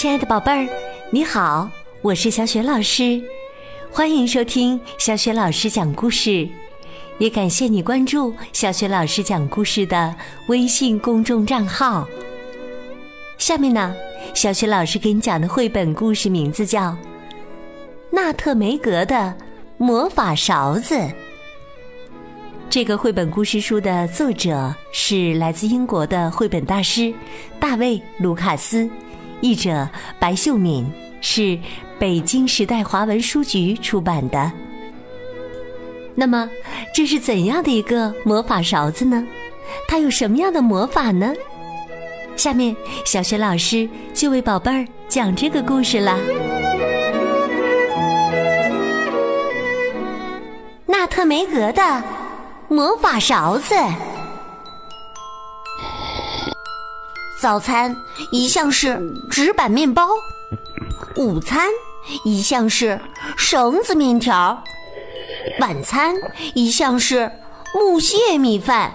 亲爱的宝贝儿，你好，我是小雪老师，欢迎收听小雪老师讲故事，也感谢你关注小雪老师讲故事的微信公众账号。下面呢，小雪老师给你讲的绘本故事名字叫《纳特梅格的魔法勺子》。这个绘本故事书的作者是来自英国的绘本大师大卫·卢卡斯，译者白秀敏，是北京时代华文书局出版的。那么，这是怎样的一个魔法勺子呢？它有什么样的魔法呢？下面，小雪老师就为宝贝儿讲这个故事啦。纳特梅格的。魔法勺子，早餐一向是纸板面包，午餐一向是绳子面条，晚餐一向是木屑米饭。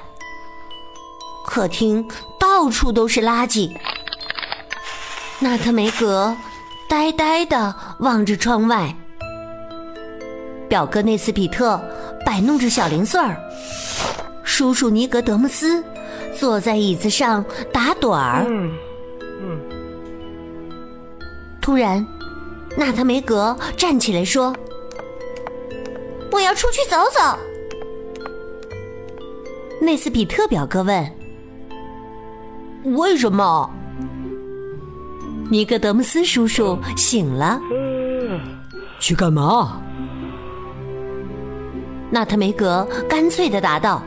客厅到处都是垃圾。纳特梅格呆呆的望着窗外，表哥内斯比特摆弄着小零碎儿。叔叔尼格德姆斯坐在椅子上打盹儿。突然，纳特梅格站起来说：“我要出去走走。”内斯比特表哥问：“为什么？”尼格德姆斯叔叔醒了。去干嘛？纳特梅格干脆的答道。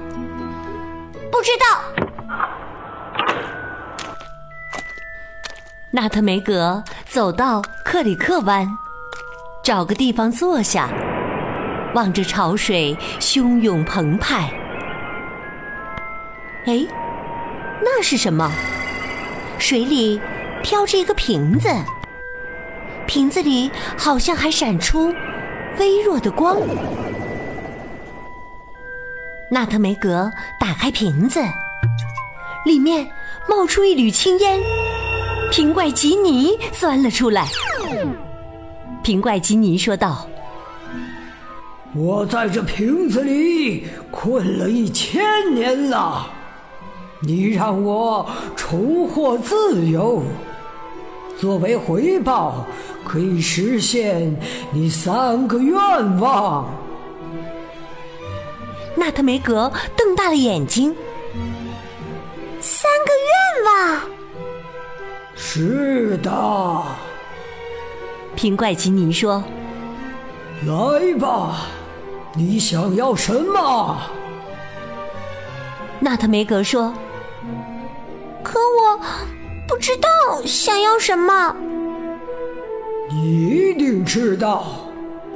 不知道。纳特梅格走到克里克湾，找个地方坐下，望着潮水汹涌澎湃。哎，那是什么？水里飘着一个瓶子，瓶子里好像还闪出微弱的光。纳特梅格打开瓶子，里面冒出一缕青烟，瓶怪吉尼钻了出来。瓶怪吉尼说道：“我在这瓶子里困了一千年了，你让我重获自由，作为回报，可以实现你三个愿望。”纳特梅格瞪大了眼睛。三个愿望。是的。平怪奇尼说：“来吧，你想要什么？”纳特梅格说：“可我不知道想要什么。”你一定知道，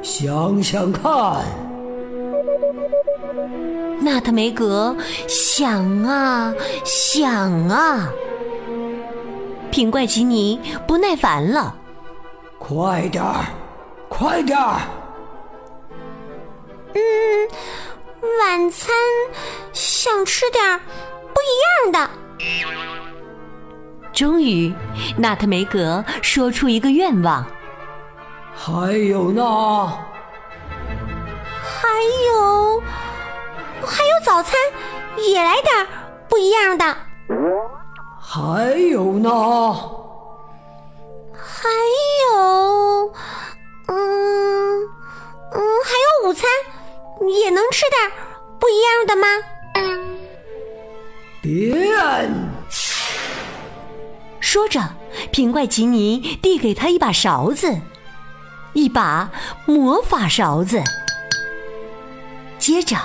想想看。纳特梅格想啊想啊，品怪吉尼不耐烦了，快点儿，快点儿！嗯，晚餐想吃点不一样的。终于，纳特梅格说出一个愿望。还有呢？还有，还有早餐，也来点不一样的。还有呢？还有，嗯嗯，还有午餐，也能吃点不一样的吗？变！说着，平怪吉尼递给他一把勺子，一把魔法勺子。接着，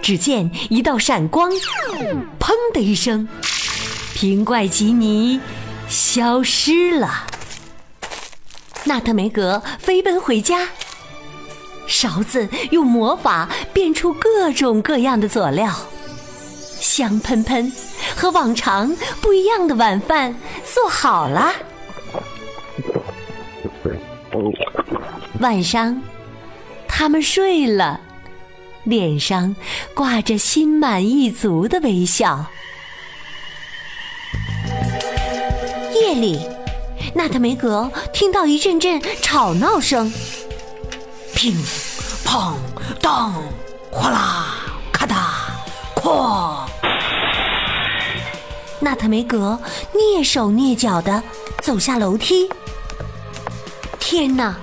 只见一道闪光，砰的一声，瓶怪吉尼消失了。纳特梅格飞奔回家，勺子用魔法变出各种各样的佐料，香喷喷，和往常不一样的晚饭做好了。晚上，他们睡了。脸上挂着心满意足的微笑。夜里，纳特梅格听到一阵阵吵闹声，乒、乓、当、哗啦、咔嗒、哐。纳特梅格蹑手蹑脚的走下楼梯。天哪，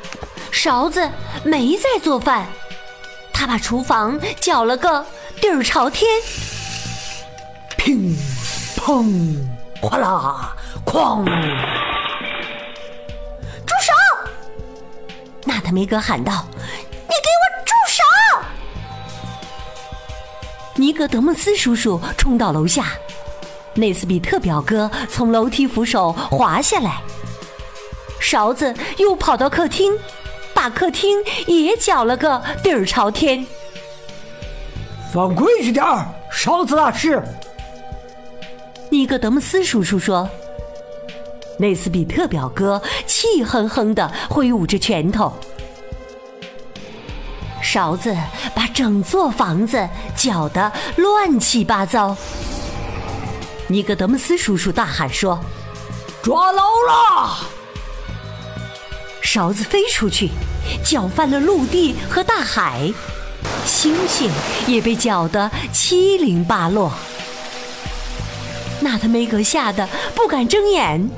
勺子没在做饭，他把厨房搅了个底儿朝天。乒、砰、哗啦、哐！住手！纳塔梅格喊道：“你给我住手！”尼格德莫斯叔叔冲到楼下。内斯比特表哥从楼梯扶手滑下来，勺子又跑到客厅，把客厅也搅了个底儿朝天。放规矩点儿，勺子大师。尼格德姆斯叔叔说：“内斯比特表哥气哼哼的挥舞着拳头，勺子把整座房子搅得乱七八糟。”尼格德姆斯叔叔大喊说：“抓牢了！”勺子飞出去，搅翻了陆地和大海，星星也被搅得七零八落。纳特梅格吓得不敢睁眼。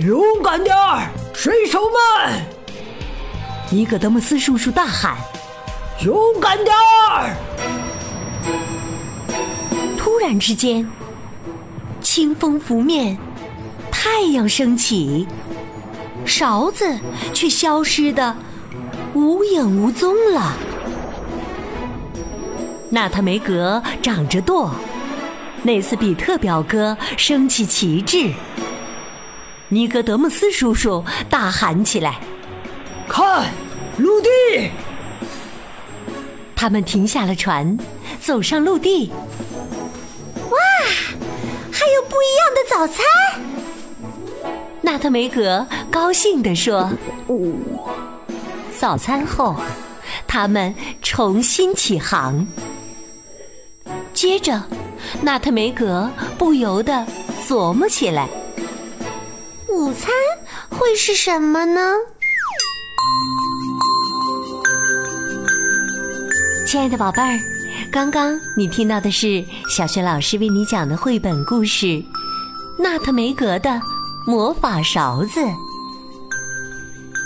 勇敢点儿，水手们！尼格德姆斯叔叔大喊：“勇敢点儿！”突然之间，清风拂面，太阳升起，勺子却消失的无影无踪了。纳特梅格长着舵，内斯比特表哥升起旗帜，尼格德姆斯叔叔大喊起来：“看，陆地！”他们停下了船，走上陆地。哇，还有不一样的早餐！纳特梅格高兴地说：“早餐后，他们重新起航。接着，纳特梅格不由得琢磨起来：午餐会是什么呢？”亲爱的宝贝儿，刚刚你听到的是小学老师为你讲的绘本故事《纳特梅格的魔法勺子》。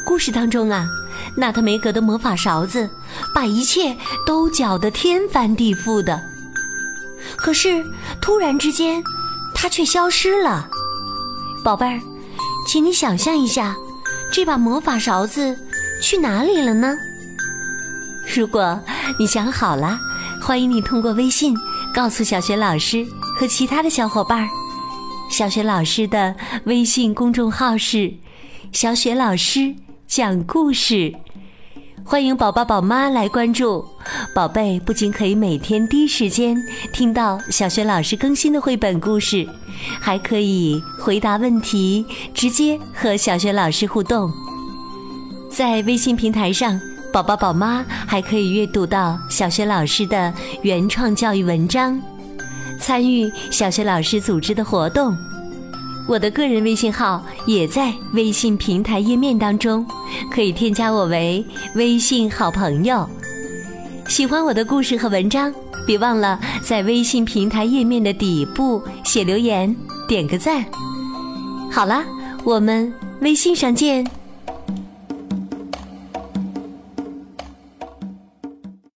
故事当中啊，纳特梅格的魔法勺子把一切都搅得天翻地覆的。可是突然之间，它却消失了。宝贝儿，请你想象一下，这把魔法勺子去哪里了呢？如果你想好了，欢迎你通过微信告诉小雪老师和其他的小伙伴儿。小雪老师的微信公众号是“小雪老师讲故事”，欢迎宝宝宝妈来关注。宝贝不仅可以每天第一时间听到小学老师更新的绘本故事，还可以回答问题，直接和小学老师互动。在微信平台上。宝宝宝妈还可以阅读到小学老师的原创教育文章，参与小学老师组织的活动。我的个人微信号也在微信平台页面当中，可以添加我为微信好朋友。喜欢我的故事和文章，别忘了在微信平台页面的底部写留言，点个赞。好了，我们微信上见。